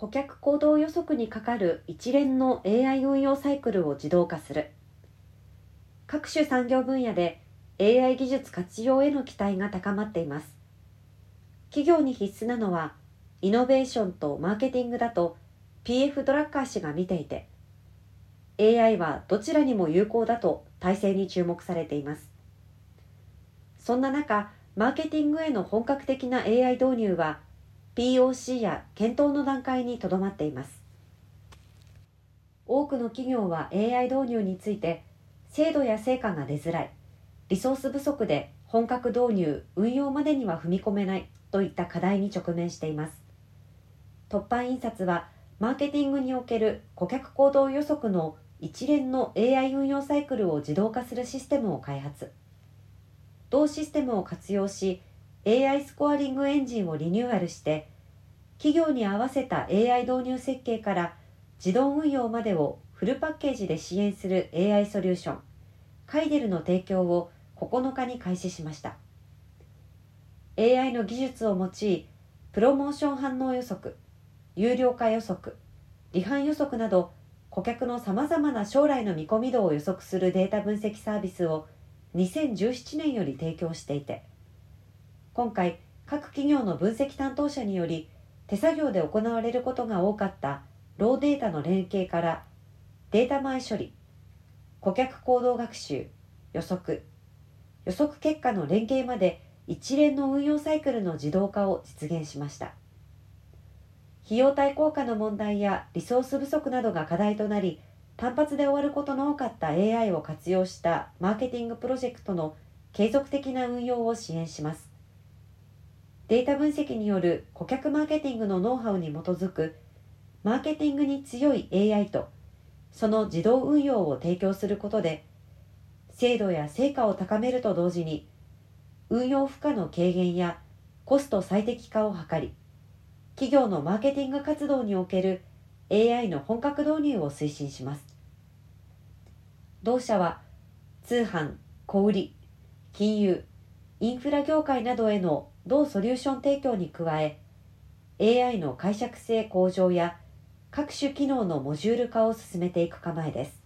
顧客行動予測にかかる一連の AI 運用サイクルを自動化する。各種産業分野で AI 技術活用への期待が高まっています。企業に必須なのはイノベーションとマーケティングだと PF ドラッカー氏が見ていて AI はどちらにも有効だと体制に注目されています。そんな中マーケティングへの本格的な AI 導入は POC や検討の段階にとどまっています。多くの企業は AI 導入について制度や成果が出づらいリソース不足で本格導入運用までには踏み込めないといった課題に直面しています。突版印刷はマーケティングにおける顧客行動予測の一連の AI 運用サイクルを自動化するシステムを開発。同システムを活用し AI スコアリングエンジンをリニューアルして企業に合わせた AI 導入設計から自動運用までをフルパッケージで支援する AI ソリューションカイデルの提供を9日に開始しました。AI の技術を用いプロモーション反応予測有料化予測離反予測など顧客のさまざまな将来の見込み度を予測するデータ分析サービスを2017年より提供していて今回各企業の分析担当者により手作業で行われることが多かったローデータの連携からデータ前処理顧客行動学習予測予測結果の連携まで一連の運用サイクルの自動化を実現しました。費用対効果の問題やリソース不足などが課題となり単発で終わることの多かった AI を活用したマーケティングプロジェクトの継続的な運用を支援します。データ分析による顧客マーケティングのノウハウに基づくマーケティングに強い AI とその自動運用を提供することで精度や成果を高めると同時に運用負荷の軽減やコスト最適化を図り企業のマーケティング活動における AI の本格導入を推進します。同社は通販小売金融インフラ業界などへの同ソリューション提供に加え AI の解釈性向上や各種機能のモジュール化を進めていく構えです。